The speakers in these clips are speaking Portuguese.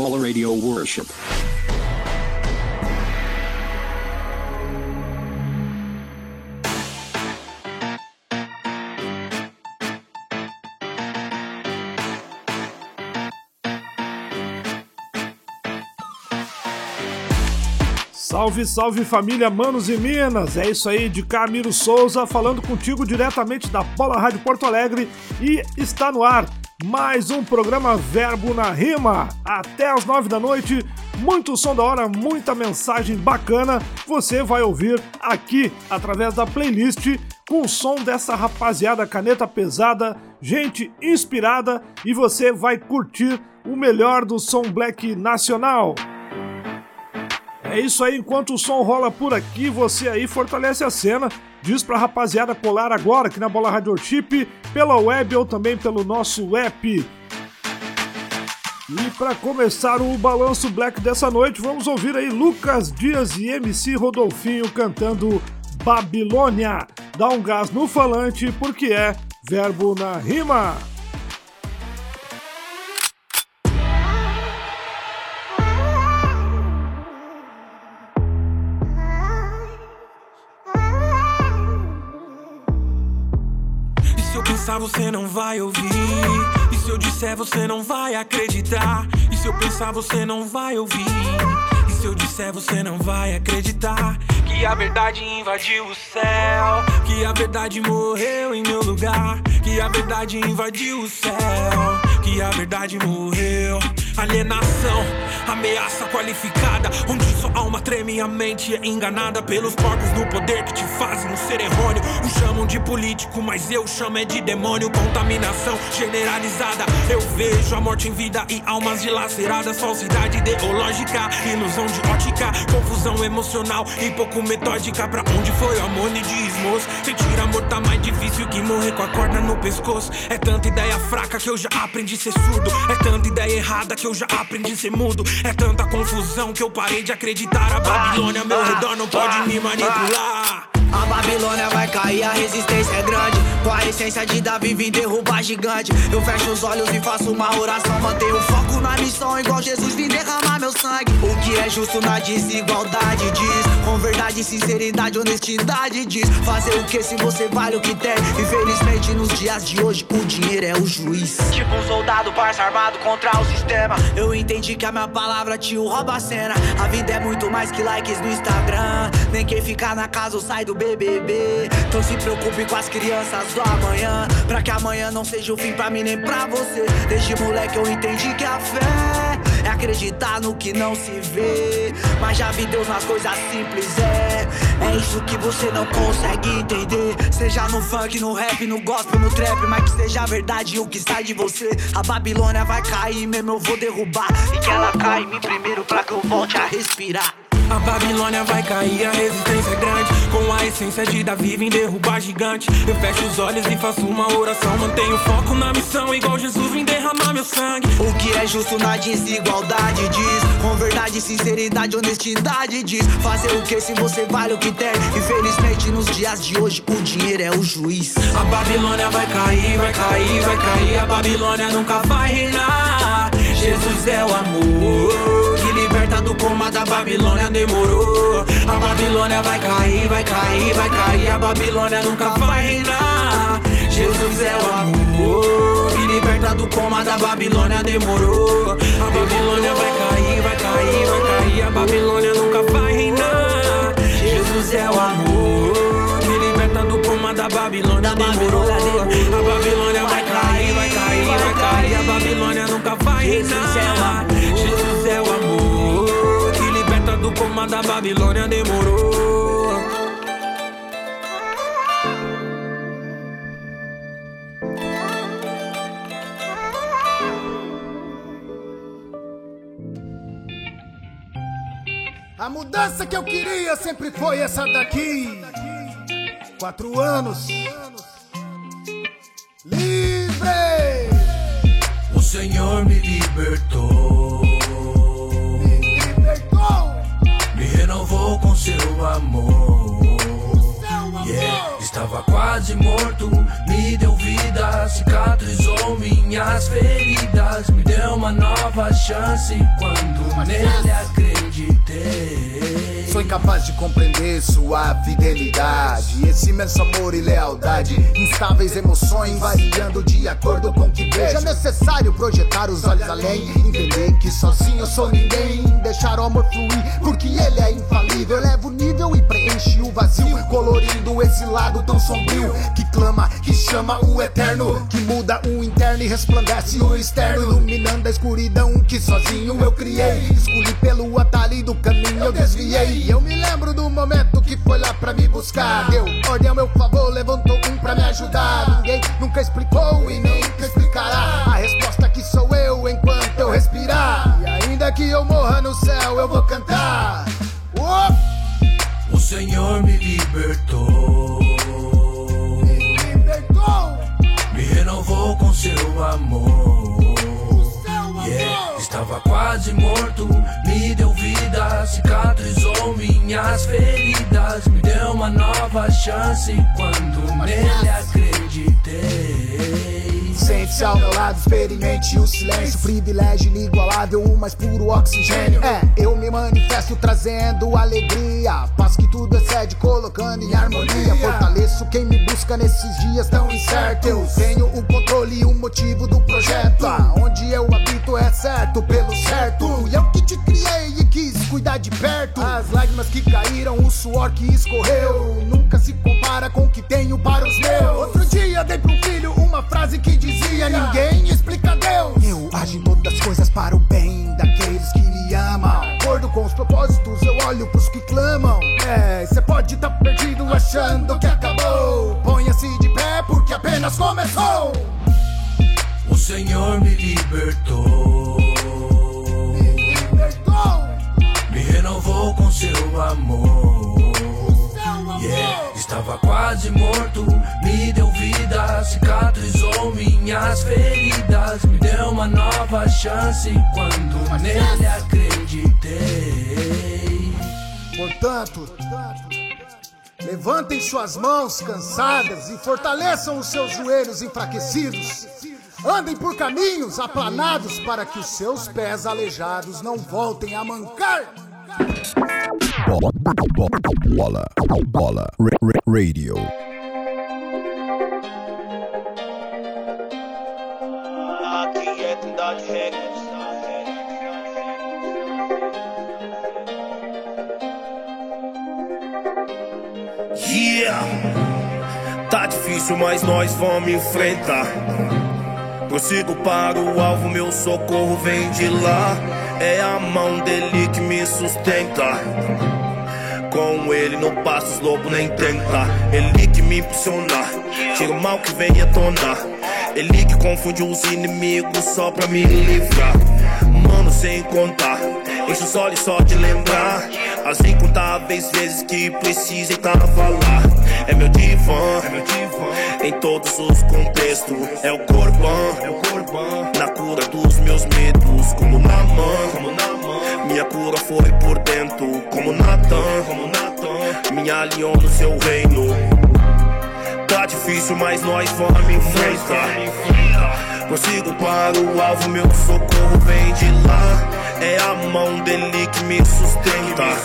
Paula Radio Worship. Salve, salve família Manos e Minas! É isso aí, de Camilo Souza falando contigo diretamente da Bola Rádio Porto Alegre e está no ar mais um programa Verbo na Rima. Até as nove da noite, muito som da hora, muita mensagem bacana. Você vai ouvir aqui através da playlist com o som dessa rapaziada caneta pesada, gente inspirada e você vai curtir o melhor do som black nacional. É isso aí, enquanto o som rola por aqui, você aí fortalece a cena. Diz pra rapaziada colar agora aqui na Bola Radio Chip, pela web ou também pelo nosso app. E para começar o balanço black dessa noite, vamos ouvir aí Lucas Dias e MC Rodolfinho cantando Babilônia. Dá um gás no falante porque é verbo na rima. Pensar, você não vai ouvir. E se eu disser, você não vai acreditar. E se eu pensar, você não vai ouvir. E se eu disser, você não vai acreditar. Que a verdade invadiu o céu. Que a verdade morreu em meu lugar. Que a verdade invadiu o céu. Que a verdade morreu. Alienação, ameaça qualificada. Onde sua alma treme e a mente é enganada pelos corpos do poder que te fazem um ser errôneo. O chamam de político, mas eu chamo é de demônio. Contaminação generalizada. Eu vejo a morte em vida e almas dilaceradas. Falsidade ideológica, ilusão de ótica. Confusão emocional e pouco metódica. Pra onde foi o amor e diz, Sentir amor tá mais difícil que morrer com a corda no pescoço. É tanta ideia fraca que eu já aprendi a ser surdo. É tanta ideia errada que eu já aprendi a ser mudo. É tanta confusão que eu parei de acreditar. A Babilônia, meu redor, não pode me manipular. A Babilônia vai cair, a resistência é grande. Com a essência de Davi, vim derrubar gigante. Eu fecho os olhos e faço uma oração. Mantenho foco na missão, igual Jesus, vim derramar meu sangue. O que é justo na desigualdade diz. Com verdade, sinceridade, honestidade diz. Fazer o que se você vale o que tem. Infelizmente, nos dias de hoje, o dinheiro é o juiz. Tipo um soldado, parça armado contra o sistema. Eu entendi que a minha palavra tio rouba a cena. A vida é muito mais que likes no Instagram. Nem quem ficar na casa ou sai do BBB. Então se preocupe com as crianças do amanhã. Pra que amanhã não seja o fim pra mim nem pra você. Desde moleque eu entendi que a fé é acreditar no que não se vê. Mas já vi Deus nas coisas simples, é. É isso que você não consegue entender. Seja no funk, no rap, no gospel, no trap. Mas que seja verdade o que sai de você. A Babilônia vai cair, mesmo eu vou derrubar. E que ela caia em mim primeiro pra que eu volte a respirar. A Babilônia vai cair, a resistência é grande. Com a essência de Davi, vim derrubar gigante. Eu fecho os olhos e faço uma oração. Mantenho foco na missão, igual Jesus, vim derramar meu sangue. O que é justo na desigualdade diz. Com verdade, sinceridade, honestidade diz. Fazer o que se você vale o que tem. Infelizmente, nos dias de hoje, o dinheiro é o juiz. A Babilônia vai cair, vai cair, vai cair. A Babilônia nunca vai reinar. Jesus é o amor liberta do coma da Babilônia demorou. A Babilônia vai cair, vai cair, vai cair. A Babilônia nunca vai reinar. Jesus é o amor que liberta do coma da Babilônia demorou. A Babilônia vai cair, vai cair, vai cair. A Babilônia nunca vai reinar. Jesus é o amor que liberta do coma da Babilônia demorou. A Babilônia vai cair, vai cair, vai cair. A Babilônia nunca vai reinar. Jesus é o amor do coma da Babilônia demorou. A mudança que eu queria sempre foi essa daqui. Quatro anos. Livre! O Senhor me libertou. Renovou com seu amor. Seu amor! Yeah. Estava quase morto, me deu cicatrizou minhas feridas. Me deu uma nova chance quando nele acreditei. Sou incapaz de compreender sua fidelidade. Esse imenso amor e lealdade. Instáveis emoções variando de acordo com o que vejo. É necessário projetar os olhos além. Entender que sozinho eu sou ninguém. Deixar o amor fluir, porque ele é infalível. Eleva o nível e preenche o vazio. Colorindo esse lado tão sombrio. Que clama, que chama o eterno. Que muda o interno e resplandece o externo. Iluminando a escuridão que sozinho eu criei. Escolhi pelo atalho do caminho eu desviei. Eu me lembro do momento que foi lá pra me buscar. Deu ordem ao meu favor, levantou um pra me ajudar. Ninguém nunca explicou e nunca explicará. A resposta que sou eu enquanto eu respirar. E ainda que eu morra no céu, eu vou cantar. O Senhor me libertou. Renovou com seu amor. Yeah. Estava quase morto, me deu vida, cicatrizou minhas feridas, me deu uma nova chance quando nele acreditei. Sente-se ao meu lado, experimente o silêncio, privilégio inigualável, o mais puro oxigênio. É, eu me manifesto trazendo alegria, paz que tudo excede, colocando em harmonia. Fortaleço quem me busca nesses dias tão incertos. Eu tenho o controle e o motivo do projeto. Onde eu habito é certo, pelo certo. E eu que te criei e quis cuidar de perto. As lágrimas que caíram, o suor que escorreu, nunca se compara com o que tenho para os meus. Outro dia dei pro frase que dizia: Ninguém explica Deus. Eu ajo em todas as coisas para o bem daqueles que me amam. Acordo com os propósitos, eu olho pros que clamam. É, cê pode tá perdido achando que acabou. Ponha-se de pé porque apenas começou. O Senhor me libertou. Me libertou. Me renovou com seu amor. Seu amor. Yeah. Estava quase morto, me deu vida, cicatrizou minhas feridas, me deu uma nova chance quando nele acreditei. Portanto, levantem suas mãos cansadas e fortaleçam os seus joelhos enfraquecidos. Andem por caminhos aplanados para que os seus pés aleijados não voltem a mancar. Bola, bola, bola, bola, ra- ra- radio. É. Yeah! Tá difícil, mas nós vamos enfrentar. Prossigo para o alvo, meu socorro vem de lá. É a mão dele que me sustenta. Com ele não passo os lobos nem tenta. Ele que me impulsiona, tira o mal que vem à tona. Ele que confunde os inimigos só pra me livrar. Mano, sem contar, enche os olhos só de lembrar. As incontáveis vezes que precisei tava lá. É meu divã, é meu divã. Em todos os contextos, é o corbão, é o corbão. Na cura dos meus medos, como na mão, como na mão. Minha cura foi por dentro, como Natan, como Natan. Me aliou no seu reino. Tá difícil, mas nós vamos enfrentar. Prossigo para o alvo, meu socorro vem de lá. É a mão dele que me sustenta.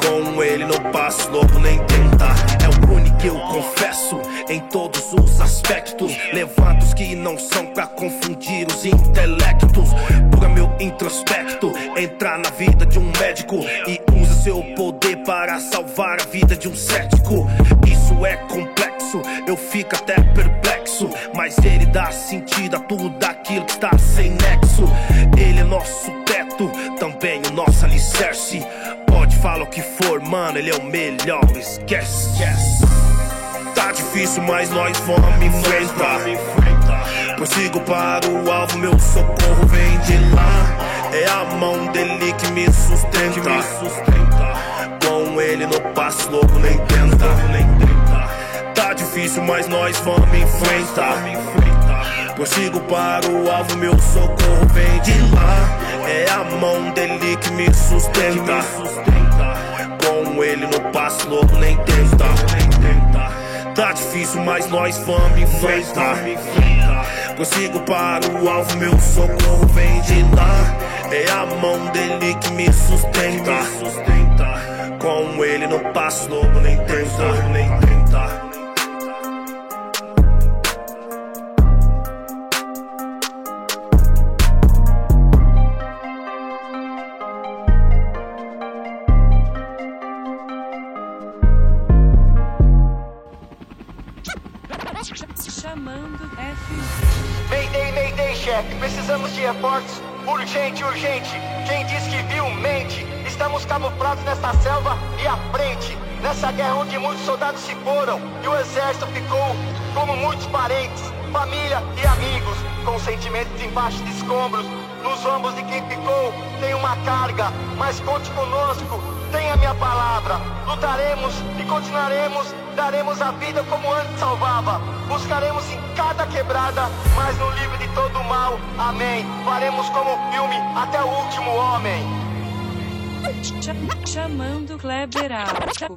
Com ele não passo lobo nem tenta. É único que eu confesso em todos os aspectos. Levanta os que não são pra confundir os intelectos. Pura meu introspecto. Entrar na vida de um médico e usa seu poder para salvar a vida de um cético. Isso é complexo, eu fico até perplexo. Mas ele dá sentido a tudo aquilo que está sem nexo. Ele é nosso teto, também o nosso alicerce. Pode falar o que for, mano, ele é o melhor, esquece. esquece. Tá difícil, mas nós vamos enfrentar. Prossigo para o alvo, meu socorro vem de lá. É a mão dele que me sustenta. Com ele não passo lobo nem tenta. Tá difícil, mas nós vamos enfrentar. Prossigo para o alvo, meu socorro vem de lá. É a mão dele que me sustenta. Com ele não passo lobo nem tenta. Tá difícil, mas nós vamos enfrentar. Consigo para o alvo, meu socorro vem de lá. É a mão dele que me sustenta. Com ele não passo lobo nem tenta, embaixo de escombros. Nos ombros de quem ficou tem uma carga, mas conte conosco, tenha minha palavra. Lutaremos e continuaremos, daremos a vida como antes salvava. Buscaremos em cada quebrada, mas no livre de todo mal. Amém. Faremos como filme até o último homem. Cha- Chamando Kleber.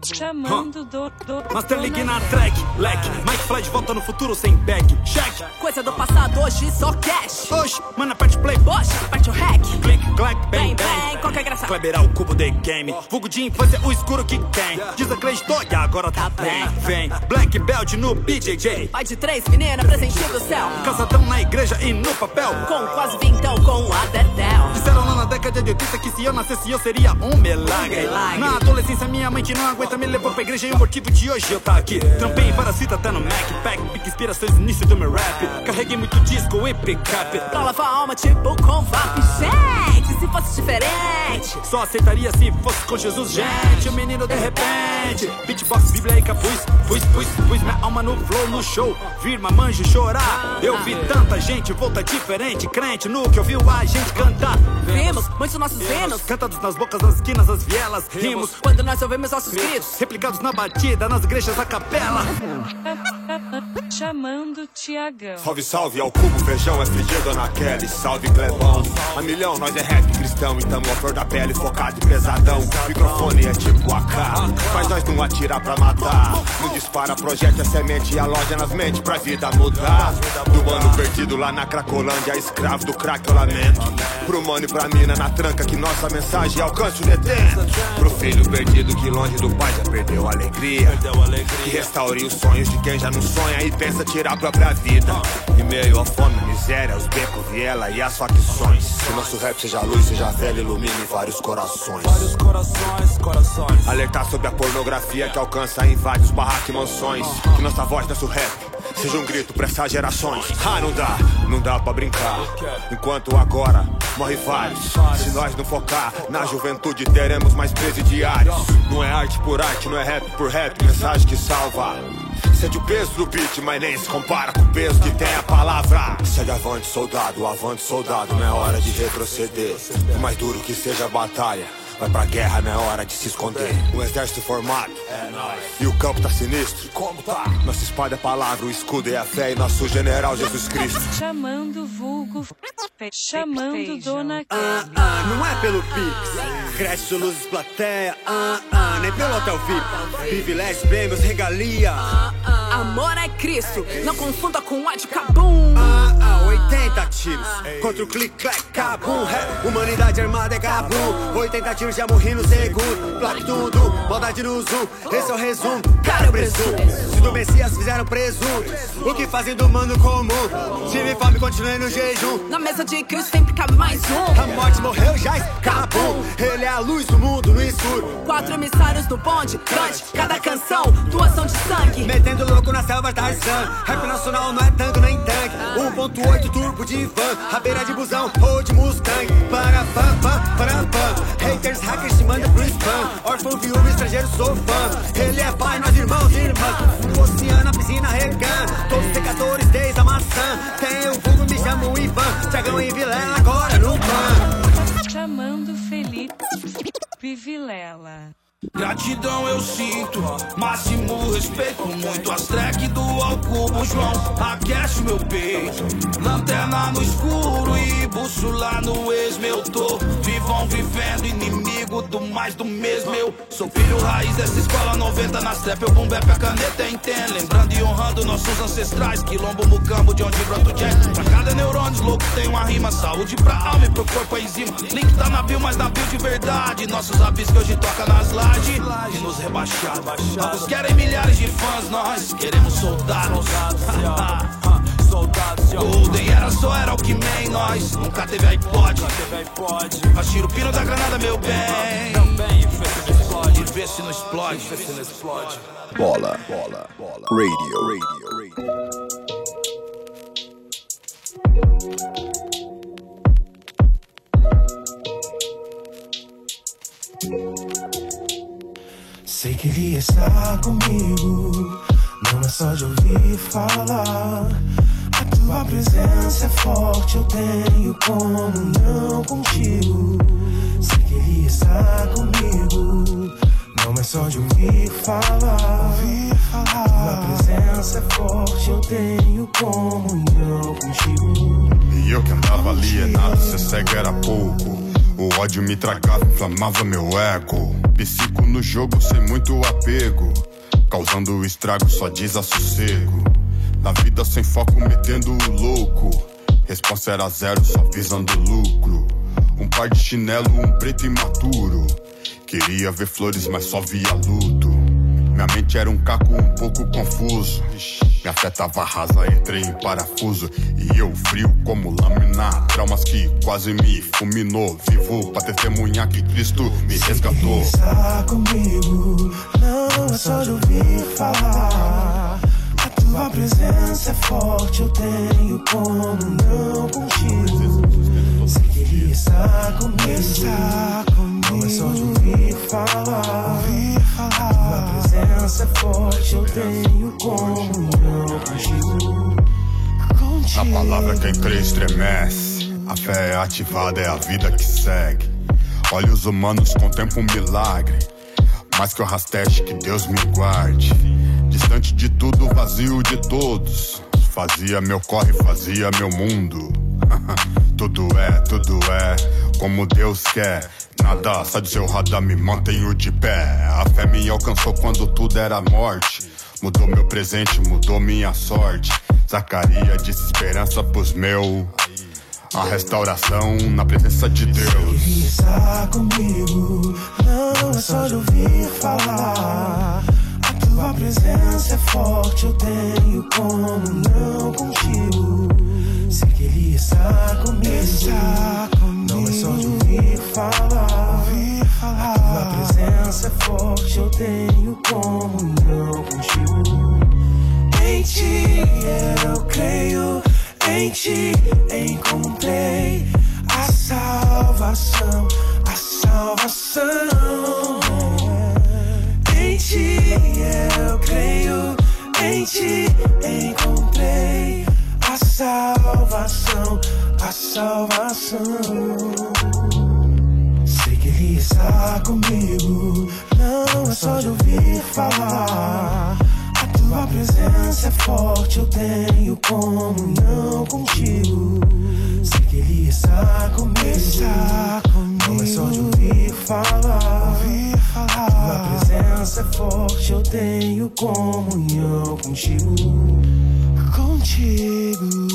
Chamando do, do Master League na track, leque. Mike Fly de volta no futuro sem back. Check. Coisa do passado, hoje só cash. Oxe, mano, aperte play. Poxa, parte o hack. Click, clack, bang, Bem, bem, bang. qualquer graça. Kleber é o cubo de game. Vulgo de infância, o escuro que quem. Desacreditou e agora tá bem. Vem, Black Belt no BJJ. Pai de três, menina, presente do céu. Casadão na igreja e no papel. Com quase vintão, com a Dedel. Disseram lá na década de 80 que se eu nascesse eu seria um milagre. Na adolescência minha mãe que não aguenta me levou pra igreja e o motivo de hoje eu tá aqui. Trampei em parasita, tá no Mac Pack, big inspirações início do meu rap. Carreguei muito disco e pick-up. Pra lavar a alma, tipo com VAP. Gente, se fosse diferente. Só aceitaria se fosse com Jesus, gente. O menino de repente. Beatbox, bíblia e capuz. Pus, pus, pus minha alma no flow, no show. Vir mamanjo chorar. Eu vi tanta gente, volta diferente. Crente no que ouviu a gente cantar. Vimos muitos nossos hinos. Cantados nas bocas, nas esquinas, das vielas. Rimos. Quando nós ouvimos nossos gritos. Replicados na batida, nas igrejas, a capela. Chamando Tiagão. Salve, salve ao cubo, feijão é FG, Dona Kelly, salve Clebão. A milhão, nós é rap cristão, então a flor da pele focado e pesadão. Microfone é tipo AK, mas nós não atira pra matar. Não dispara, projeta a semente e a loja nas mentes pra vida mudar. Do ano perdido lá na Cracolândia, escravo do crack eu lamento. Pro mano e pra mina na tranca que nossa mensagem alcance o detento. Pro filho perdido que longe do pai já perdeu a alegria. Que restaure os sonhos de quem já não sonha e pensa tirar a própria vida. Em meio à fome, miséria, os becos, viela e as facções. Que nosso rap seja luz, seja velho, ilumine vários corações. Vários corações, corações. Alertar sobre a pornografia que alcança e invade os barracos e mansões. Que nossa voz, nosso rap, seja um grito pra essas gerações. Ah, não dá, não dá pra brincar. Enquanto agora morre vários. Se nós não focar na juventude, teremos mais presidiários. Não é arte por arte, não é rap por rap, mensagem que salva. Sente o peso do beat, mas nem se compara com o peso que tem a palavra. Segue avante, soldado, avante, soldado, não é hora de retroceder. Por mais duro que seja a batalha. Vai pra guerra, não é hora de se esconder. Um exército formado. E o campo tá sinistro. Como tá? Nossa espada é a palavra, o escudo é a fé e nosso general Jesus Cristo. Chamando vulgo. Chamando Dona Ah, ah, não é pelo Pix. Crédito, luzes, plateia. Ah, ah, nem pelo Hotel VIP. Privilégios, prêmios, regalia. Amor é Cristo. Não confunda com ódio cabum. Ah, ah, 80 tiros. Contra o clique, clac, cabum. É, humanidade armada é cabum. 80 tiros já morri no segundo. Plaque tudo, maldade no zoom. Esse é o resumo. Cara, eu presumo. Se do Messias fizeram presunto. O que fazem do mano comum? Tive fome, continuei no jejum. Na mesa de Cristo sempre cabe mais um. A morte morreu, já escapou. Ele é a luz do mundo no escuro. Quatro emissários no bonde, cante cada canção, doação de sangue. Metendo louco na selva Tarzan. Rap nacional não é tanto nem tanque. 1.8 turbo de van, rabeira de busão ou de Mustang. Para pam pam, para pam. Haters, hackers te mandam pro spam. Órfão, viúva, estrangeiro, sou fã. Ele é pai, nós irmãos e irmãs. No oceano, piscina, recan. Todos os secadores desde a maçã. Tem o vulgo, me chamo Ivan. Tiagão e Vilela, agora no pan. Chamando Felipe Vilela. Gratidão eu sinto, máximo respeito. Muito as track do Alcubo João. Aquece meu peito, lanterna no escuro e bússola no esmo. Eu tô vivo vão vivendo, inimigo do mais do mesmo. Eu sou filho raiz dessa escola 90 na step, eu boom a caneta é entendo. Lembrando e honrando nossos ancestrais, quilombo, mucambo, de onde brota o jazz. Pra cada neurônio louco tem uma rima, saúde pra alma e pro corpo a enzima. Link tá na bio, mas na bio de verdade. Nossos avis que hoje toca nas lajes e nos rebaixados. Alguns querem milhares de fãs, nós queremos soldados. Golden era só era o que man, nós nunca teve iPod. Mas tira o pino da granada, meu bem. E vê se não explode. Bola, bola, bola. Radio, radio, radio. Sei que ele está comigo, não é só de ouvir falar. A tua presença é forte, eu tenho comunhão contigo. Sei que ele está comigo, não é só de ouvir falar. A tua presença é forte, eu tenho comunhão contigo. E eu que andava alienado, ser cego era pouco. O ódio me tragava, inflamava meu ego. Psico no jogo sem muito apego. Causando estrago, só desassossego. Na vida sem foco, metendo o louco. Resposta era zero, só visando lucro. Um par de chinelo, um preto imaturo. Queria ver flores, mas só via luto. Minha mente era um caco um pouco confuso. Minha fé tava rasa, entrei em parafuso. E eu frio como lâmina. Traumas que quase me fulminou. Vivo pra testemunhar que Cristo me resgatou. Está comigo, não é só de ouvir falar. A tua presença é forte, eu tenho comunhão contigo. Sei que ele está comigo, está comigo. não é só de ouvir falar. A tua é forte, eu tenho comunhão contigo. A palavra quem crê estremece. A fé é ativada, é a vida que segue. Olhos humanos contemplam um milagre. Mais que o rasteste, que Deus me guarde. Distante de tudo, vazio de todos. Fazia meu corre, fazia meu mundo. tudo é, tudo é como Deus quer. Nada sai do seu radar, me mantenho de pé. A fé me alcançou quando tudo era morte. Mudou meu presente, mudou minha sorte. Zacarias disse esperança pros meus. A restauração na presença de Deus. Ele está comigo, não é só de ouvir falar. A tua presença é forte, eu tenho comunhão contigo. Que ele está comigo, está comigo. não é só de ouvir falar. A tua presença é forte, eu tenho comunhão contigo. Em ti eu creio, em ti encontrei a salvação, a salvação. Em ti eu creio, em ti encontrei a salvação, a salvação. Sei que ele está comigo, não é só de ouvir falar. A tua presença é forte, eu tenho comunhão contigo. Sei que ele está comigo, está comigo. não é só de ouvir falar. A tua presença é forte, eu tenho comunhão contigo. Contigo.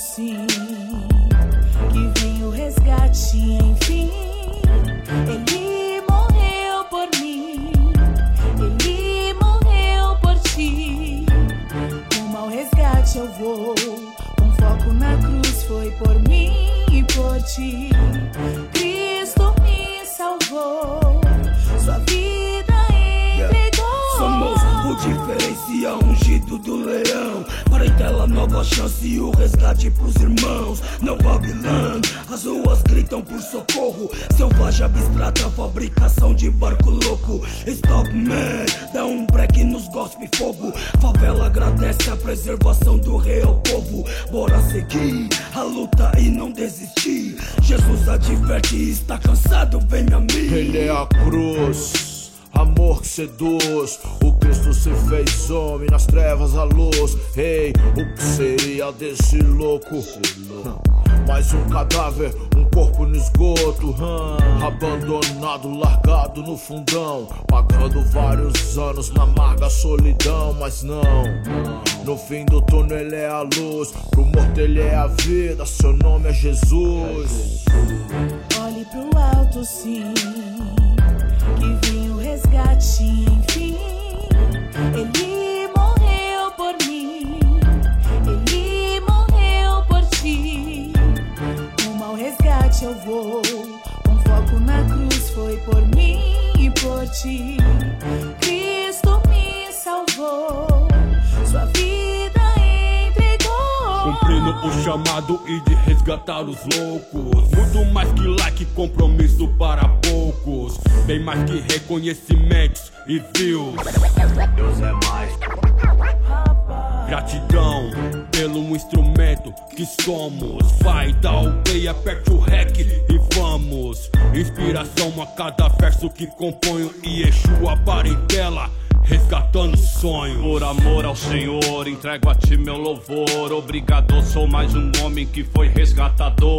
Sim, que vem o resgate, enfim. Ele morreu por mim, ele morreu por ti. Rumo ao resgate eu vou, com foco na cruz, foi por mim e por ti. Cristo me salvou, sua vida entregou. Somos o diferencial ungido do leão. Parentela, nova chance e o resgate pros irmãos. Não Babilão, as ruas gritam por socorro. Selvagem abstrata, fabricação de barco louco. Stop man, dá um break nos gospe fogo. Favela agradece a preservação do real povo. Bora seguir a luta e não desistir. Jesus adverte, está cansado, vem a mim. Ele é a cruz amor que seduz. O Cristo se fez homem, nas trevas a luz. Ei, o que seria desse louco? Mais um cadáver, um corpo no esgoto. Abandonado, largado no fundão. Pagando vários anos na amarga solidão. Mas não, no fim do túnel ele é a luz. Pro morto ele é a vida, seu nome é Jesus. Olhe pro alto, sim resgate, enfim. Ele morreu por mim, ele morreu por ti. Rumo ao resgate eu vou, com foco na cruz, foi por mim e por ti. Cristo me salvou, Cumprindo o chamado e de resgatar os loucos. Muito mais que like, compromisso para poucos. Bem mais que reconhecimentos e views. Deus é mais. Gratidão pelo instrumento que somos. Vai da aldeia, aperte o rec e vamos. Inspiração a cada verso que componho e Exu a parentela resgatando sonho. Por amor ao Senhor, entrego a ti meu louvor. Obrigado, sou mais um homem que foi resgatador.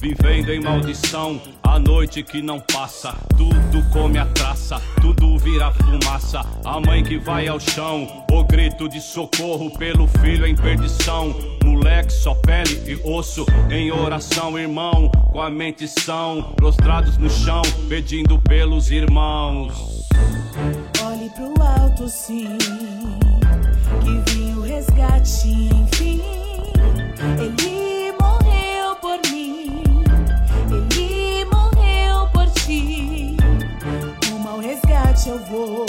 Vivendo em maldição, a noite que não passa, tudo come a traça, tudo vira fumaça. A mãe que vai ao chão, o grito de socorro pelo filho em perdição. Moleque, só pele e osso, em oração, irmão, com a mente são, prostrados no chão, pedindo pelos irmãos. Pro alto, sim, que vem o resgate, enfim. Ele morreu por mim, ele morreu por ti. Rumo ao resgate eu vou,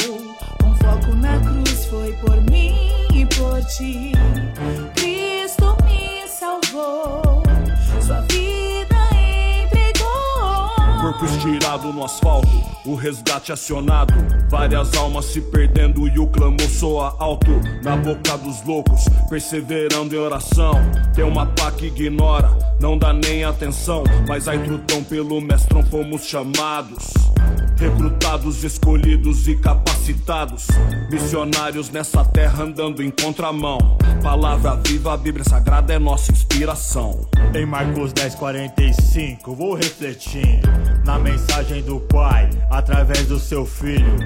com foco na cruz, foi por mim e por ti. Cristo me salvou, sua vida. Corpo estirado no asfalto, o resgate acionado. Várias almas se perdendo e o clamor soa alto. Na boca dos loucos, perseverando em oração. Tem uma pá que ignora, não dá nem atenção. Mas aí trutão pelo mestrão fomos chamados. Recrutados, escolhidos e capacitados. Missionários nessa terra andando em contramão. Palavra viva, a Bíblia Sagrada é nossa inspiração. Em Marcos 10, 45, vou refletindo na mensagem do Pai através do seu filho.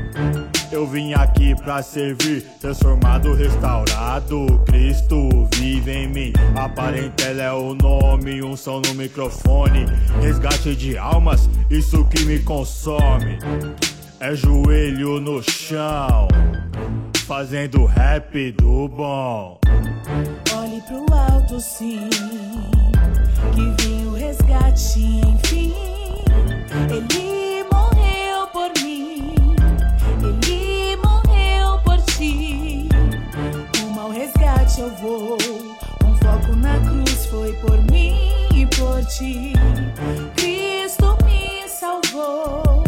Eu vim aqui pra servir, transformado, restaurado. Cristo vive em mim. A parentela é o nome, um som no microfone. Resgate de almas, isso que me consome. É joelho no chão, fazendo rap do bom. Olhe pro alto, sim, que vem o resgate, enfim. Ele morreu por mim, ele morreu por ti. Rumo ao resgate eu vou, com foco na cruz, foi por mim e por ti. Cristo me salvou,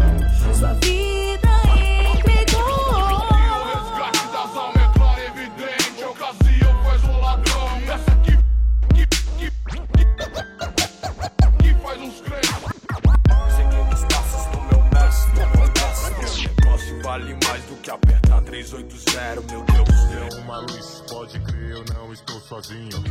380, meu Deus. Deu uma luz, pode crer, eu não estou sozinho.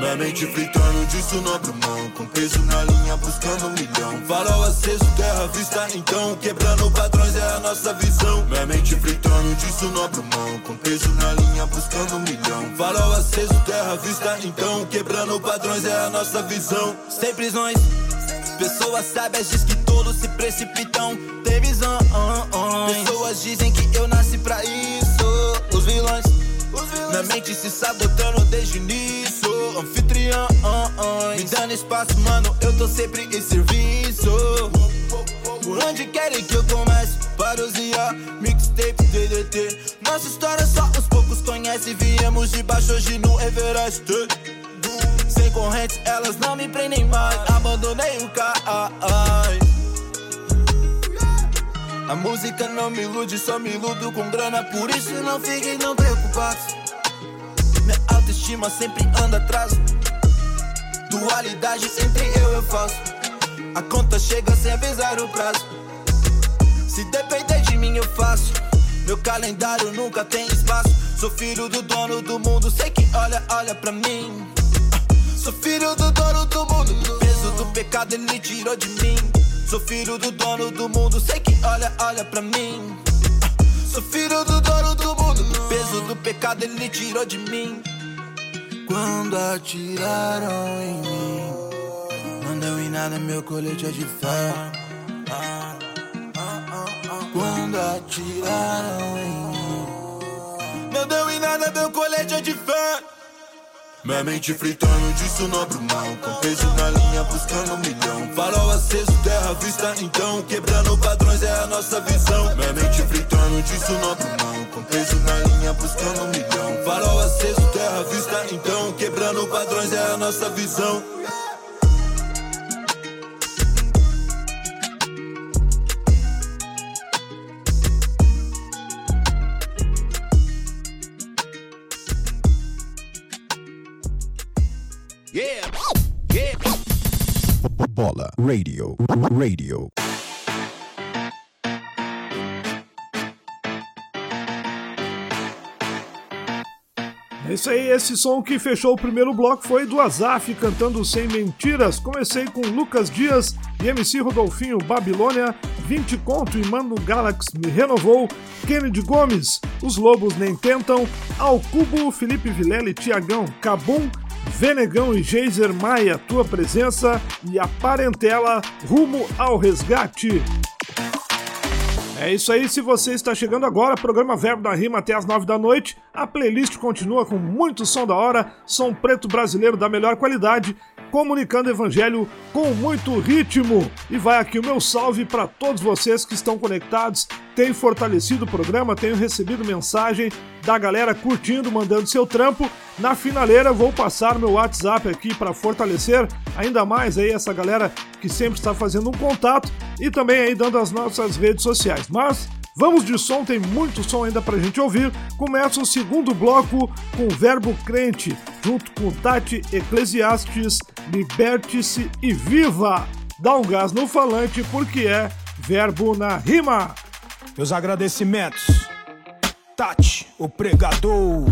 Minha mente fritando, disso não. Abro mão Com peso na linha, buscando um milhão. Farol aceso, terra vista então. Quebrando padrões é a nossa visão. Minha mente fritando, disso não. Abro mão Com peso na linha, buscando um milhão. Farol aceso, terra vista então. Quebrando padrões é a nossa visão. Sem prisões Pessoas sábias diz que todos se precipitam, tem visão. Pessoas dizem que eu nasci pra isso. Os vilões, os vilões. na mente se sabotando desde o início. Anfitrião, me dando espaço, mano, eu tô sempre em serviço. Por onde querem que eu comece? Parosiar, mixtape, DDT. Nossa história só os poucos conhecem. Viemos de baixo hoje no Everest. Sem correntes, elas não me prendem mais. Abandonei o carro. A música não me ilude, só me iludo com grana. Por isso não fiquem não preocupados. Minha autoestima sempre anda atrás. Dualidade entre eu eu faço. A conta chega sem avisar o prazo. Se depender de mim, eu faço. Meu calendário nunca tem espaço. Sou filho do dono do mundo, sei que olha, olha pra mim. Sou filho do dono do mundo. Peso do pecado ele tirou de mim. Sou filho do dono do mundo, sei que olha, olha pra mim. Sou filho do dono do mundo. Peso do pecado ele tirou de mim. Quando atiraram em mim, não deu em nada, meu colete é de fé. Quando atiraram em mim, não deu em nada, meu colete é de fé. Minha mente fritando de sonobro mal Com peso na linha buscando um milhão. Farol aceso, terra vista então Quebrando padrões é a nossa visão. Minha mente fritando de sonobro mal Com peso na linha buscando um milhão. Farol aceso, terra vista então Quebrando padrões é a nossa visão Radio, Radio. É isso aí, esse som que fechou o primeiro bloco foi do Azaf cantando Sem Mentiras. Comecei com Lucas Dias e MC Rodolfinho Babilônia, 20 Conto e Mano Galax me renovou, Kennedy Gomes, Os Lobos Nem Tentam, Ao Cubo, Felipe Vilela Tiagão Cabum, Venegão e Geiser Maia, tua presença e a parentela rumo ao resgate. É isso aí, se você está chegando agora, programa Verbo da Rima até as 9 da noite. A playlist continua com muito som da hora, som preto brasileiro da melhor qualidade, comunicando evangelho com muito ritmo. E vai aqui o meu salve para todos vocês que estão conectados, têm fortalecido o programa, tenho recebido mensagem da galera curtindo, mandando seu trampo. Na finaleira vou passar meu WhatsApp aqui para fortalecer ainda mais aí essa galera que sempre está fazendo um contato e também aí dando as nossas redes sociais. Mas Vamos de som, tem muito som ainda pra gente ouvir. Começa o segundo bloco com o Verbo Crente, junto com Tati Eclesiastes, Liberte-se e Viva! Dá um gás no falante porque é verbo na rima. Meus agradecimentos. Tati, o pregador.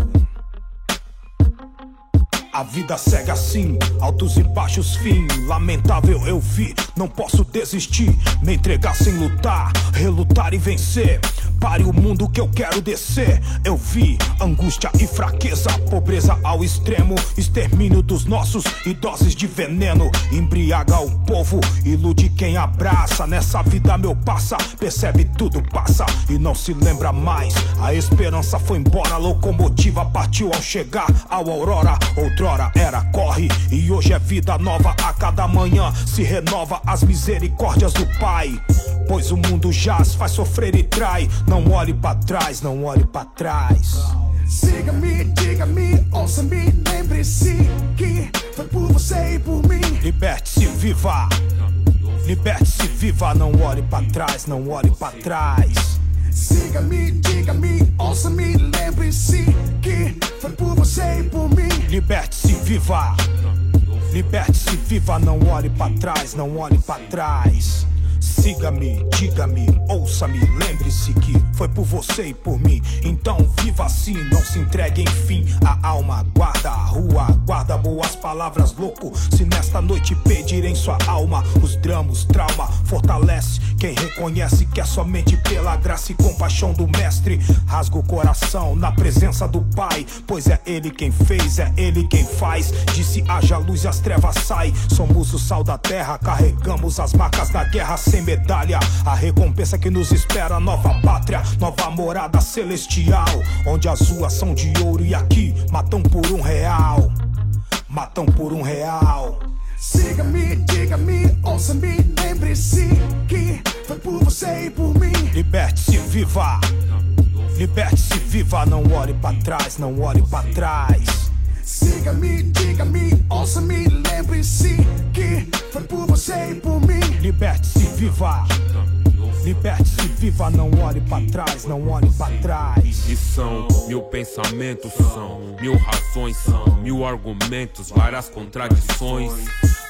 A vida segue assim, altos e baixos fim. Lamentável eu vi, não posso desistir. Me entregar sem lutar, relutar e vencer. Pare o mundo que eu quero descer. Eu vi angústia e fraqueza, pobreza ao extremo, extermínio dos nossos e doses de veneno. Embriaga o povo, ilude quem abraça. Nessa vida meu passa, percebe tudo passa e não se lembra mais. A esperança foi embora, a locomotiva partiu ao chegar ao aurora. Outrora era corre e hoje é vida nova. A cada manhã se renova as misericórdias do Pai. Pois o mundo jaz, faz sofrer e trai. Não olhe pra trás, não olhe pra trás. Siga-me, diga-me, ouça-me, lembre-se que foi por você e por mim. Liberte-se, viva. Liberte-se, viva. Não olhe pra trás, não olhe pra trás. Siga-me, diga-me, ouça-me, lembre-se que foi por você e por mim. Liberte-se, viva. Liberte-se, viva. Não olhe pra trás, não olhe pra trás. Siga-me, diga-me, ouça-me, lembre-se que foi por você e por mim. Então viva assim, não se entregue enfim. A alma guarda a rua, guarda boas palavras, louco. Se nesta noite pedirem sua alma, os dramas, trauma, fortalece quem reconhece que é somente pela graça e compaixão do Mestre. Rasga o coração na presença do Pai, pois é Ele quem fez, é Ele quem faz. Disse haja luz e as trevas saem. Somos o sal da terra, carregamos as marcas da guerra sem medalha. A recompensa que nos espera, nova pátria, nova morada celestial. Onde as ruas são de ouro e aqui matam por um real. Matam por um real. Siga-me, diga-me, ouça-me, lembre-se que foi por você e por mim. Liberte-se, viva. Liberte-se, viva. Não olhe pra trás, não olhe pra trás. Siga-me, diga-me, ouça-me, lembre-se que foi por você e por mim. Liberte-se, viva. Liberte-se, viva, não olhe pra trás, não olhe pra trás. E são mil pensamentos, são mil razões, são mil argumentos, várias contradições.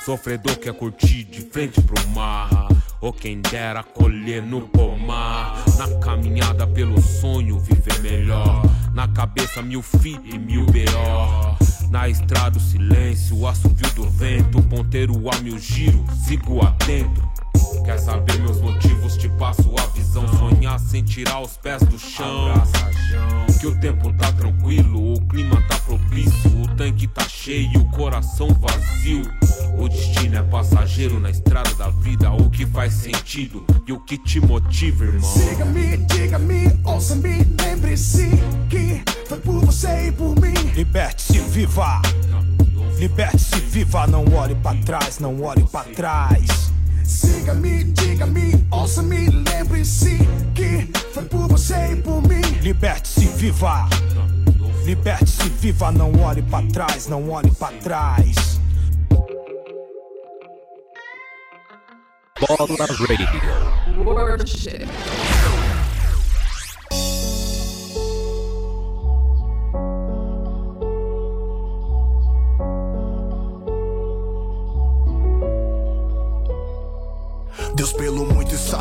Sofredor quer curtir de frente pro mar. Ou quem dera colher no pomar. Na caminhada pelo sonho, viver melhor. Na cabeça, mil fit e mil B.O. Na estrada, o silêncio, o assovio do vento. Ponteiro a mil giro, sigo atento. Quer saber meus motivos? Te passo a visão. Sonhar sem tirar os pés do chão. Que o tempo tá tranquilo, o clima tá propício. O tanque tá cheio, o coração vazio. O destino é passageiro na estrada da vida. O que faz sentido e o que te motiva, irmão. Siga-me, diga-me, ouça-me, lembre-se que foi por você e por mim. Liberte-se, viva. Liberte-se, viva. Não olhe pra trás, não olhe pra trás. Siga-me, diga-me, ouça-me, lembre-se que foi por você e por mim. Liberte-se, viva. Liberte-se, viva. Não olhe pra trás, não olhe pra trás. Bola Radio. Worship.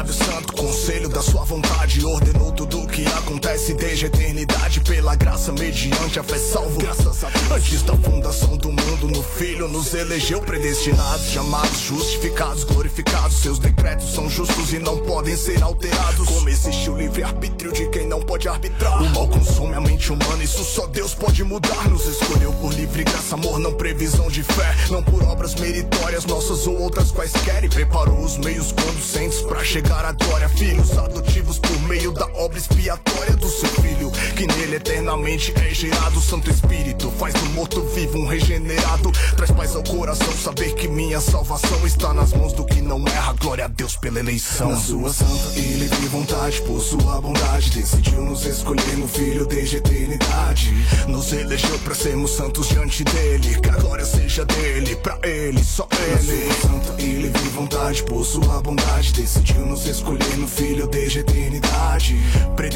Sábio santo conselho da sua vontade ordenou tudo que acontece desde a eternidade pela graça mediante a fé salvo. Graças a Deus. antes da fundação do mundo no filho nos elegeu predestinados chamados justificados glorificados. Seus decretos são justos e não podem ser alterados. Como existe o livre arbítrio de quem não pode arbitrar? O mal consome a mente humana isso só Deus pode mudar. Nos escolheu por livre graça amor não previsão de fé. Não por obras meritórias nossas ou outras quaisquer. E preparou os meios conducentes pra chegar à glória. Filhos adotivos por meio da obra expiatória do seu filho, que nele eternamente é gerado. Santo Espírito faz do morto vivo um regenerado. Traz paz ao coração, saber que minha salvação está nas mãos do que não erra. Glória a Deus pela eleição. Na sua santa e livre vontade, por sua bondade, decidiu nos escolher no Filho desde a eternidade. Nos elegeu pra sermos santos diante dele. Que a glória seja dele, pra ele, só ele. Na sua santa e livre vontade, por sua bondade, decidiu nos escolher no Filho desde a eternidade.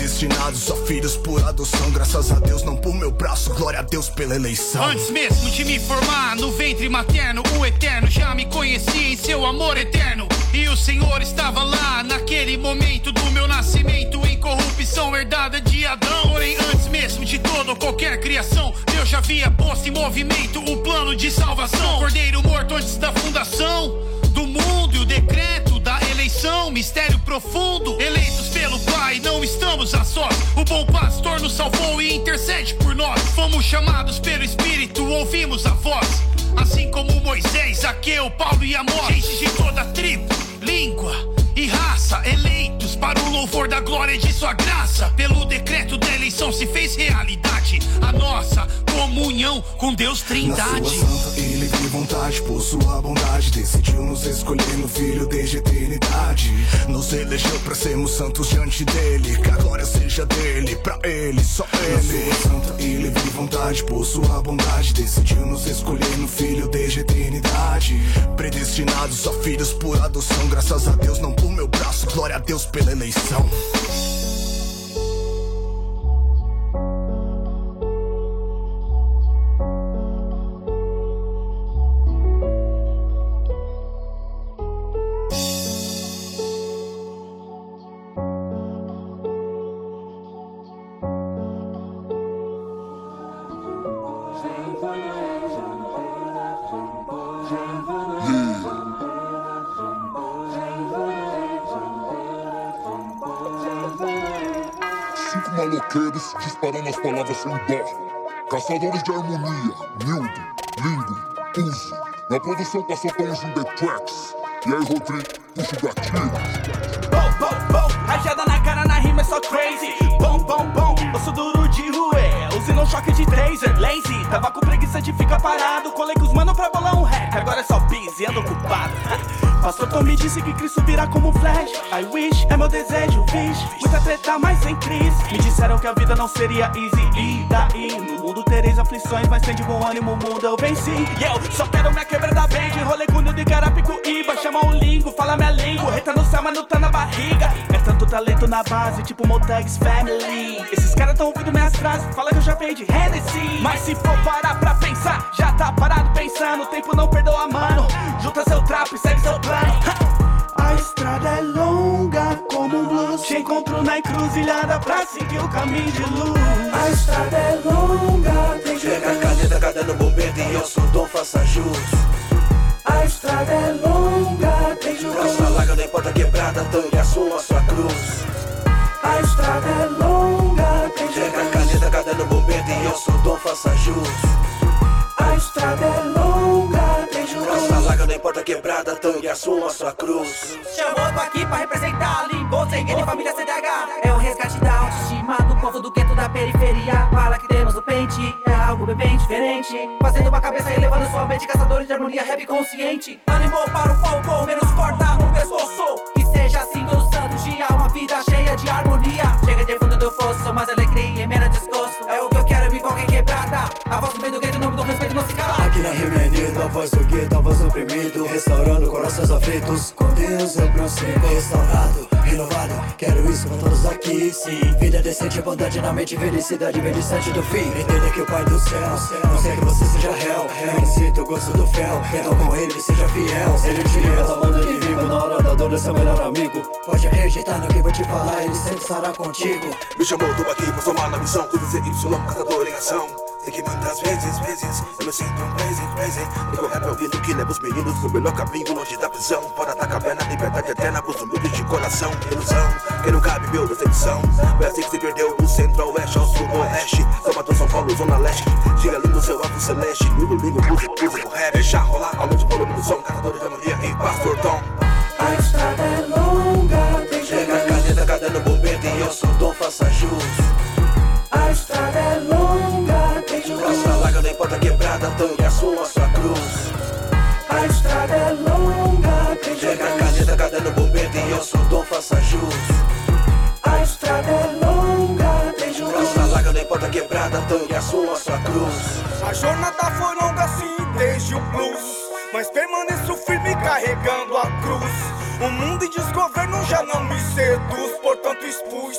Predestinados a filhos por adoção, graças a Deus, não por meu braço. Glória a Deus pela eleição. Antes mesmo de me formar no ventre materno, o eterno já me conhecia em seu amor eterno. E o Senhor estava lá naquele momento do meu nascimento em corrupção herdada de Adão. Porém, antes mesmo de toda qualquer criação, Deus já havia posto em movimento o plano de salvação. Cordeiro morto antes da fundação do mundo e o decreto mistério profundo. Eleitos pelo Pai, não estamos a sós. O bom pastor nos salvou e intercede por nós. Fomos chamados pelo Espírito, ouvimos a voz. Assim como Moisés, Aqueu, Paulo e Amós, gente de toda tribo, língua e raça, eleitos para o louvor da glória de sua graça. Pelo decreto da eleição se fez realidade a nossa comunhão com Deus Na Trindade. sua santa e livre vontade, por sua bondade, decidiu nos escolher no Filho desde a eternidade. Nos elegeu pra sermos santos diante dele. Que a glória seja dele, pra ele, só. Na santa e livre vontade, por sua bondade, decidiu nos escolher no Filho desde a eternidade. Predestinados a filhos por adoção, graças a Deus, não por meu braço. Glória a Deus pela eleição. Cinco maloqueiros disparando as palavras sem dó. Caçadores de harmonia, Nildo, Lingo, Uzi. Na produção passou in the tracks. E aí, Rodrigo, puxa o gatilho. Bom, bom, bom, rajada na cara, na rima é só crazy. Bom, bom, bom, osso duro de rué. Usando um choque de taser, lazy. Tava com preguiça de ficar parado. Colei com os mano pra bolar um hack. Agora é só bis e ando ocupado. Pastor Tom me disse que Cristo virá como flash. I wish, é meu desejo, vixe. Muita treta, mas sem crise. Me disseram que a vida não seria easy. E daí? No mundo tereis aflições, mas tem de bom ânimo, o mundo eu venci. E eu só quero minha quebrada bem. Enrolei com de Carapicuíba. Chama um lingo, fala minha língua. Rei tá no céu, mas não tá na barriga. É tanto talento na base, tipo Motags Family. Esses caras tão ouvindo minhas frases, fala que eu já veio de Hennessy. Mas se for parar pra pensar, já tá parado pensando. O tempo não perdoa, mano. Junta seu trapo e segue seu plano. A estrada é longa como um blues. Te encontro na encruzilhada pra seguir o caminho de luz. A estrada é longa, tem Chega a caneta, cada no bombeiro e eu sou dom, faça jus. A estrada é longa, tem Nossa laga não importa quebrada, tangue a sua, sua cruz. A estrada é longa, tem Chega a caneta, cada no bombeiro e eu sou dom, faça jus. A estrada é longa, laga não importa quebrada, tangue a sua, cruz. Chamou, aqui pra representar Limbo, sem ele, família CDH É o resgate da autoestima do povo do gueto da periferia. Fala que temos o pente, é algo bem diferente. Fazendo uma cabeça e levando sua mente Caçadores de harmonia, rap consciente. Animou para o fogo, menos corta no pescoço. Que seja assim todo santo dia, uma vida cheia de harmonia. Chega de fundo do fosso, mais alegria e menos desgosto. É o que eu quero em qualquer quebrada. A voz do bem do gueto, não se cala Aqui na Remenida, a voz do gueto, a voz do oprimido Restaurando corações aflitos. Com Deus eu prossigo Restaurado, renovado. Quero isso pra todos aqui, sim. Vida decente, bondade na mente Felicidade bem distante do fim. Entenda que o Pai do céu Não sei que você seja réu. Eu necessito o gosto do fel Então com ele seja fiel. Ele te ama, tá manda inimigo Na hora da dor, é seu melhor amigo. Pode acreditar no que vou te falar Ele sempre estará contigo. Me chamou, tô aqui pra somar na missão Tudo ZY, caçador em ação Sei que muitas vezes, vezes Eu me sinto um crazy, crazy. Meu rap é o que leva os meninos No melhor caminho, longe da prisão. Fora da caverna, liberdade eterna Pros humildes de coração, ilusão Que não cabe, meu, decepção Foi assim que se perdeu do centro-oeste ao sul-oeste. Salvador, São Paulo, zona leste. Diga lindo, seu alto celeste. Lindo, lindo, músico, músico, rap. Deixa rolar, aumente o volume do som. Catadores de harmonia em Pastor Tom. A estrada é longa, tem Chega a caneta, cada no bombeiro E eu sou dom, faça jus. A estrada é longa, laga não importa quebrada, tangue a sua, sua cruz. A estrada é longa, tem Chega a caneta, cada no bombeiro e eu sou dom, faça jus. A estrada é longa, tem Nossa laga não importa quebrada, tangue a sua, sua cruz. A jornada foi longa assim desde o blues Mas permaneço firme carregando a cruz O mundo em desgoverno já não me seduz Portanto expus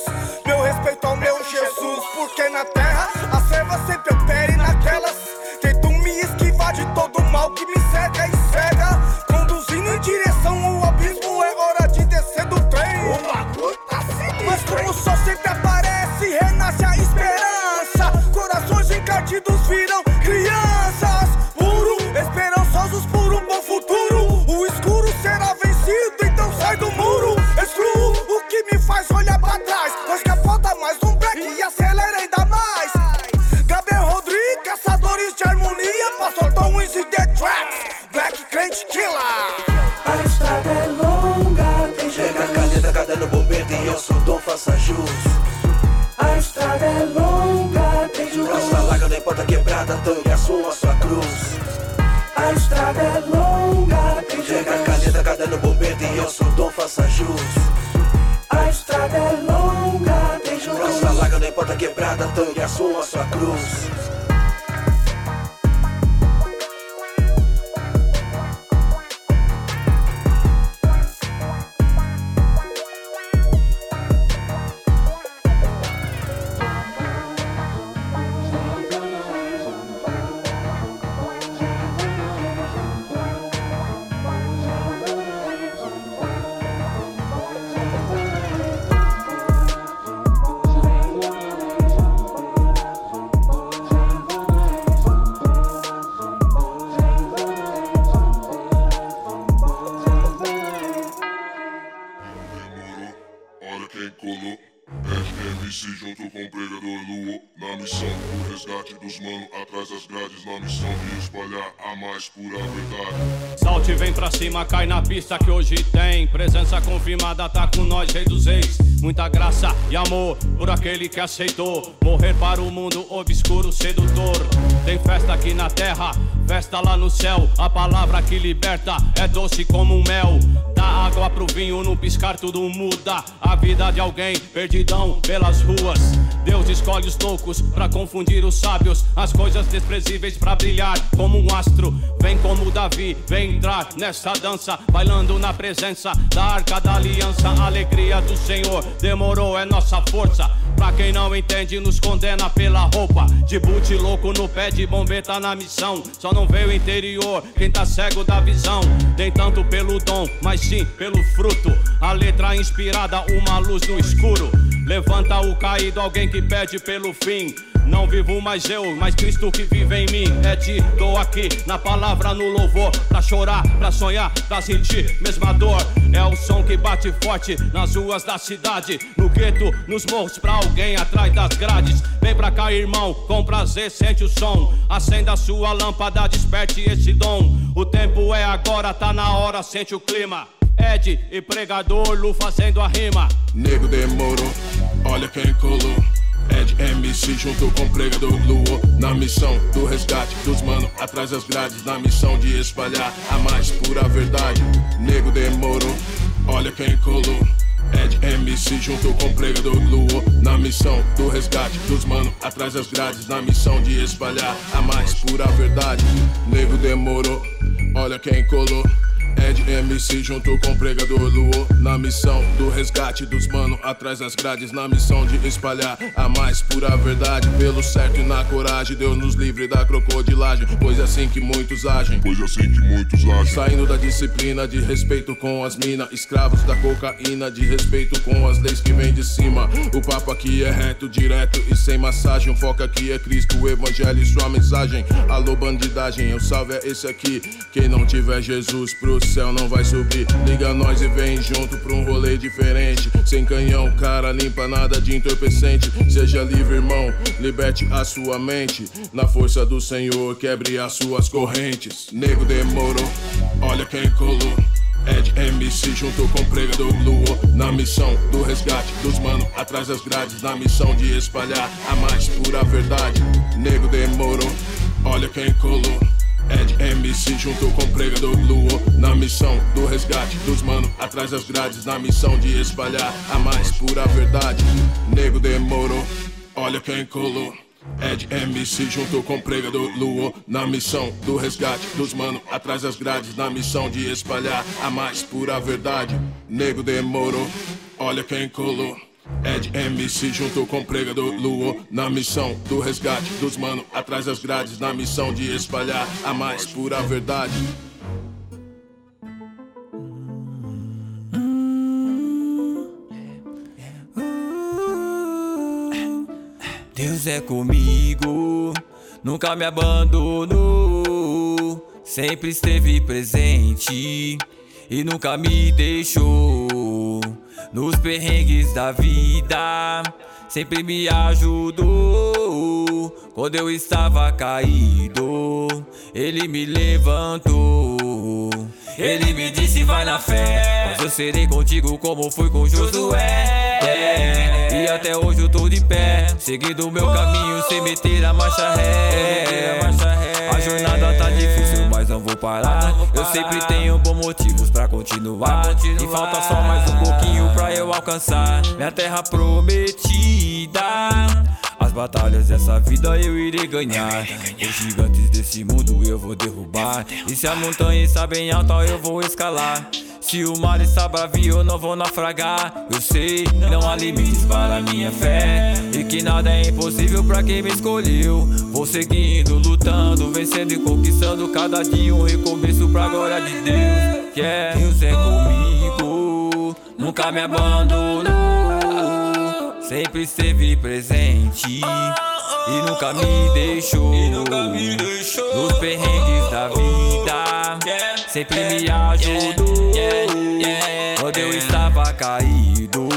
Salte vem pra cima, cai na pista que hoje tem Presença confirmada, tá com nós, rei dos reis. Muita graça e amor por aquele que aceitou. Morrer para o mundo obscuro, sedutor. Tem festa aqui na terra, festa lá no céu. A palavra que liberta é doce como um mel. Dá água pro vinho, num piscar tudo muda. A vida de alguém, perdidão pelas ruas Deus escolhe os loucos pra confundir os sábios. As coisas desprezíveis pra brilhar como um astro. Vem como Davi, vem entrar nessa dança Bailando na presença da arca da aliança. Alegria do Senhor, demorou, é nossa força. Pra quem não entende, nos condena pela roupa. De boot louco no pé de bombeta na missão. Só não vê o interior, quem tá cego da visão. Nem tanto pelo dom, mas sim pelo fruto. A letra inspirada, uma luz no escuro Levanta o caído, alguém que pede pelo fim não vivo mais eu, mas Cristo que vive em mim. É ti, tô aqui na palavra, no louvor. Pra chorar, pra sonhar, pra sentir mesma dor. É o som que bate forte nas ruas da cidade. No gueto, nos morros, pra alguém atrás das grades. Vem pra cá, irmão, com prazer, sente o som. Acenda a sua lâmpada, desperte esse dom. O tempo é agora, tá na hora, sente o clima. Ed e pregador, Lu fazendo a rima. Nego demorou, olha quem colou. Ed MC junto com pregador Luo Na missão do resgate dos mano atrás das grades Na missão de espalhar a mais pura verdade. Nego demorou, olha quem colou. Ed MC junto com pregador Luo Na missão do resgate dos mano atrás das grades Na missão de espalhar a mais pura verdade. Nego demorou, olha quem colou Ed MC junto com o pregador Luo Na missão do resgate dos mano Atrás das grades na missão de espalhar A mais pura verdade. Pelo certo e na coragem Deus nos livre da crocodilagem Pois é assim que muitos agem. Pois é assim que muitos agem. Saindo da disciplina de respeito com as minas Escravos da cocaína De respeito com as leis que vem de cima. O papo aqui é reto, direto e sem massagem. O foco aqui é Cristo, o evangelho e sua mensagem. Alô bandidagem, o salve é esse aqui. Quem não tiver Jesus pro céu não vai subir. Liga nós e vem junto pra um rolê diferente. Sem canhão, cara, limpa nada de entorpecente. Seja livre, irmão, liberte a sua mente. Na força do Senhor, quebre as suas correntes. Nego demorou, olha quem colou. Ed MC junto com o pregador Luo Na missão do resgate dos mano atrás das grades Na missão de espalhar a mais pura verdade Nego demorou, olha quem colou Ed MC junto com o pregador Luo Na missão do resgate dos mano atrás das grades Na missão de espalhar a mais pura verdade. Nego demorou, olha quem colou. Ed MC junto com o pregador Luo Na missão do resgate dos mano atrás das grades Na missão de espalhar a mais pura verdade. Nego demorou, olha quem colou Ed MC junto com pregador Luo Na missão do resgate dos mano Atrás das grades na missão de espalhar a mais pura verdade Deus é comigo, nunca me abandonou, sempre esteve presente e nunca me deixou. Nos perrengues da vida, sempre me ajudou. Quando eu estava caído, ele me levantou. Ele me disse: vai na fé, mas eu serei contigo como fui com Josué. É, e até hoje eu tô de pé, seguindo o meu caminho sem meter a marcha ré. A jornada tá vou parar. Eu sempre tenho bons motivos pra continuar. E falta só mais um pouquinho pra eu alcançar minha terra prometida. As batalhas dessa vida eu irei ganhar. Os gigantes desse mundo eu vou derrubar. E se a montanha está bem alta, eu vou escalar. Se o mar está bravio, eu não vou naufragar. Eu sei, não há limites para minha fé. E que nada é impossível para quem me escolheu. Vou seguindo, lutando, vencendo e conquistando cada dia um recomeço pra glória de Deus. Yeah. Deus é comigo, nunca me abandonou. Sempre esteve presente e nunca me deixou. Nos perrengues da vida, sempre me ajudou. Quando eu estava caído,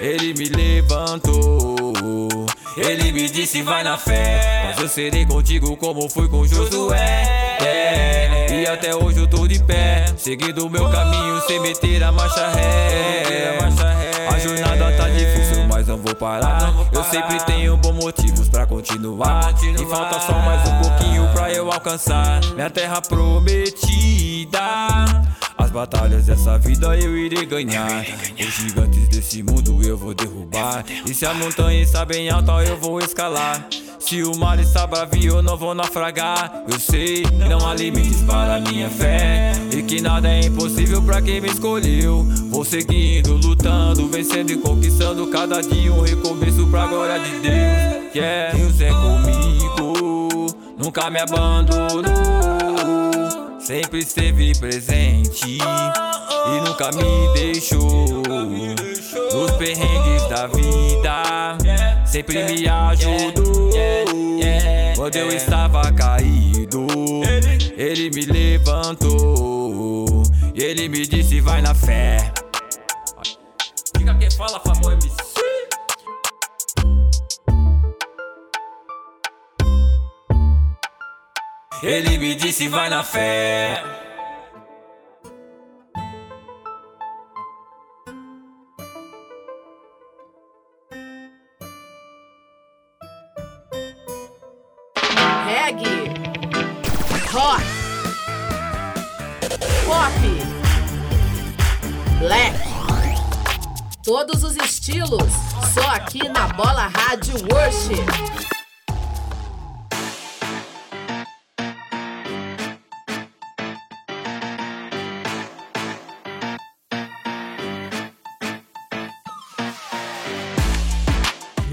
ele me levantou. Ele me disse vai na fé, mas eu serei contigo como fui com Josué. E até hoje eu tô de pé, seguindo o meu caminho sem meter a marcha ré. A jornada tá difícil, mas não vou parar. Eu sempre tenho bons motivos pra continuar. E falta só mais um pouquinho pra eu alcançar minha terra prometida. As batalhas dessa vida eu irei ganhar. Os gigantes desse mundo eu vou derrubar. E se a montanha está bem alta, eu vou escalar. Se o mar está bravio, eu não vou naufragar. Eu sei que não há limites para minha fé. E que nada é impossível pra quem me escolheu. Vou seguindo, lutando, vencendo e conquistando cada dia um recomeço pra glória de Deus. Yeah, Deus é comigo, nunca me abandonou. Sempre esteve presente e nunca me deixou. Nos perrengues da vida, sempre me ajudou. Quando eu estava caído, ele me levantou. E ele me disse: vai na fé. Fica quem fala, famoso MC. Ele me disse vai na fé. Reggae, rock, pop, black, todos os estilos, só aqui na Bola Rádio Worship.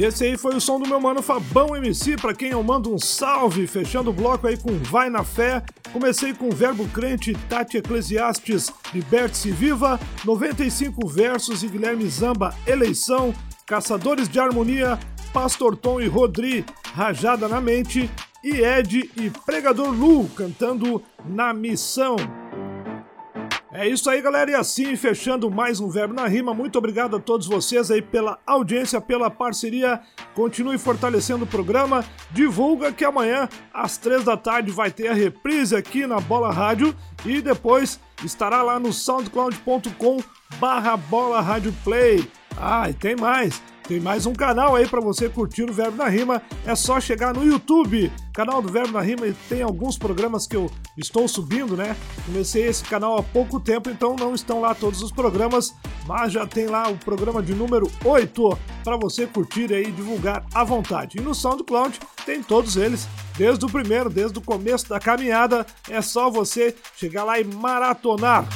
Esse aí foi o som do meu mano Fabão MC, pra quem eu mando um salve, fechando o bloco aí com Vai na Fé. Comecei com Verbo Crente, Tati Eclesiastes, Liberte-se Viva, 95 versos e Guilherme Zamba, Eleição, Caçadores de Harmonia, Pastor Tom e Rodri, Rajada na Mente, e Ed e Pregador Lu cantando Na Missão. É isso aí, galera. E assim, fechando mais um Verbo na Rima. Muito obrigado a todos vocês aí pela audiência, pela parceria. Continue fortalecendo o programa. Divulga que amanhã, às três da tarde, vai ter a reprise aqui na Bola Rádio. E depois estará lá no soundcloud.com barra Bola Rádio Play. Ah, e tem mais. Tem mais um canal aí para você curtir o Verbo na Rima. É só chegar no YouTube, canal do Verbo na Rima, e tem alguns programas que eu estou subindo, né? Comecei esse canal há pouco tempo, então não estão lá todos os programas, mas já tem lá o programa de número 8 para você curtir e divulgar à vontade. E no SoundCloud tem todos eles, desde o primeiro, desde o começo da caminhada. É só você chegar lá e maratonar.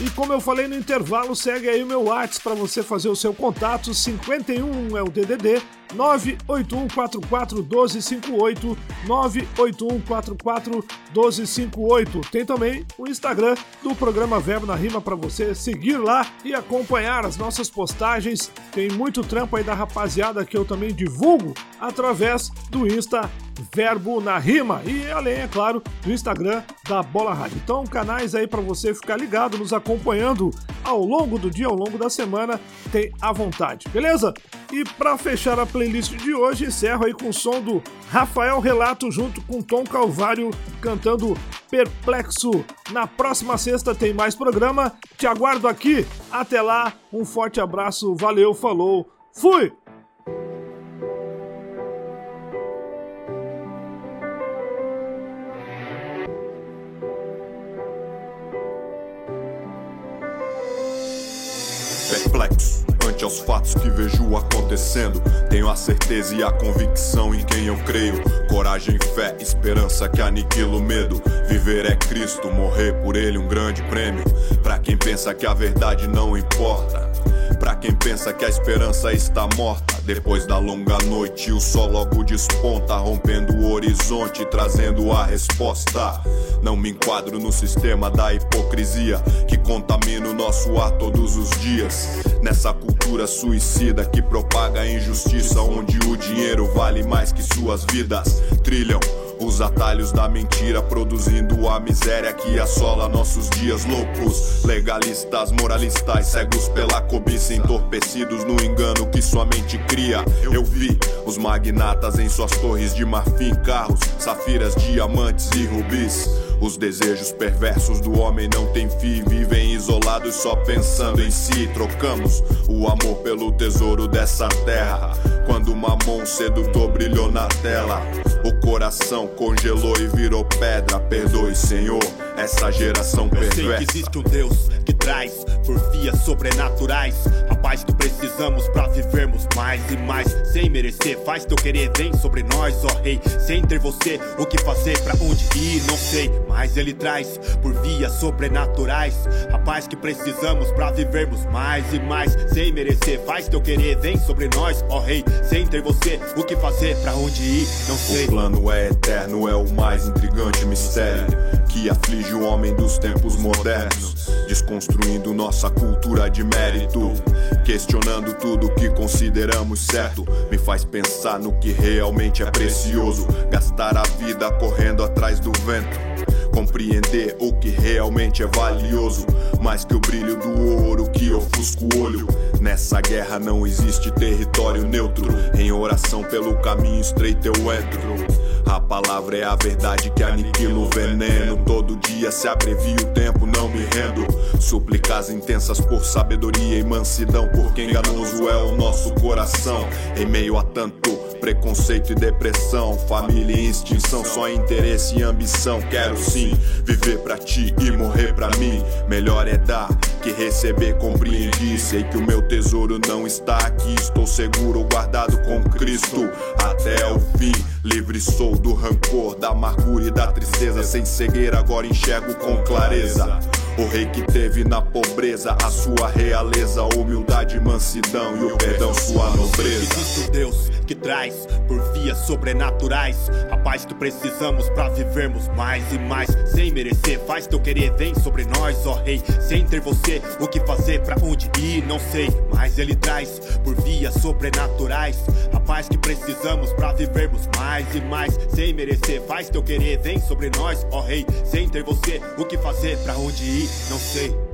E como eu falei no intervalo, segue aí o meu WhatsApp para você fazer o seu contato. 51 é o DDD 981441258 981441258. Tem também o Instagram do programa Verbo na Rima para você seguir lá e acompanhar as nossas postagens. Tem muito trampo aí da rapaziada que eu também divulgo através do Insta Verbo na Rima e além, é claro, do Instagram da Bola Rádio. Então, canais aí para você ficar ligado, nos acompanhando ao longo do dia, ao longo da semana, tem à vontade, beleza? E para fechar a playlist de hoje, encerro aí com o som do Rafael Relato junto com Tom Calvário cantando Perplexo. Na próxima sexta tem mais programa. Te aguardo aqui. Até lá, um forte abraço, valeu, falou, fui! Perplexo ante aos fatos que vejo acontecendo. Tenho a certeza e a convicção em quem eu creio. Coragem, fé, esperança que aniquila o medo. Viver é Cristo, morrer por ele um grande prêmio. Pra quem pensa que a verdade não importa. Pra quem pensa que a esperança está morta. Depois da longa noite, o sol logo desponta, rompendo o horizonte, trazendo a resposta. Não me enquadro no sistema da hipocrisia que contamina o nosso ar todos os dias. Nessa cultura suicida que propaga a injustiça, onde o dinheiro vale mais que suas vidas. Trilham os atalhos da mentira, produzindo a miséria que assola nossos dias loucos. Legalistas, moralistas, cegos pela cobiça, entorpecidos no engano que sua mente cria. Eu vi os magnatas em suas torres de marfim, carros, safiras, diamantes e rubis. Os desejos perversos do homem não têm fim, vivem isolados só pensando em si. Trocamos o amor pelo tesouro dessa terra. Quando o mamão sedutor brilhou na tela, o coração congelou e virou pedra. Perdoe, Senhor, essa geração Eu sei que perversa. existe um Deus que traz por vias sobrenaturais a paz que precisamos pra vivermos mais e mais sem merecer. Faz teu querer, vem sobre nós, ó Rei. Sem ter você, o que fazer, pra onde ir, não sei. Mas Ele traz por vias sobrenaturais a paz que precisamos pra vivermos mais e mais sem merecer. Faz teu querer, vem sobre nós, ó Rei. Sem ter você, o que fazer, pra onde ir, não sei. O plano é eterno, é o mais intrigante mistério que aflige o homem dos tempos modernos, desconstruindo nossa cultura de mérito, questionando tudo que consideramos certo. Me faz pensar no que realmente é precioso, gastar a vida correndo atrás do vento. Compreender o que realmente é valioso, mais que o brilho do ouro que ofusca o olho. Nessa guerra não existe território neutro. Em oração pelo caminho estreito eu entro. A palavra é a verdade que aniquila o veneno. Todo dia se abrevia o tempo, não me rendo. Súplicas intensas por sabedoria e mansidão, porque enganoso é o nosso coração. Em meio a tanto preconceito e depressão, família e extinção, só interesse e ambição. Quero sim viver pra ti e morrer pra mim. Melhor é dar que receber, compreendi. Sei que o meu tesouro não está aqui, estou seguro, guardado com Cristo até o fim. Livre sou do rancor, da amargura e da tristeza. Sem cegueira, agora enxergo com clareza. O rei que teve na pobreza a sua realeza, humildade, mansidão e o perdão, sua nobreza. Existe um Deus que traz por vias sobrenaturais a paz que precisamos pra vivermos mais e mais sem merecer. Faz teu querer, vem sobre nós, ó Rei. Sem ter você, o que fazer, pra onde ir, não sei. Mas Ele traz por vias sobrenaturais a paz que precisamos pra vivermos mais e mais sem merecer. Faz teu querer, vem sobre nós, ó Rei. Sem ter você, o que fazer, pra onde ir, não sei.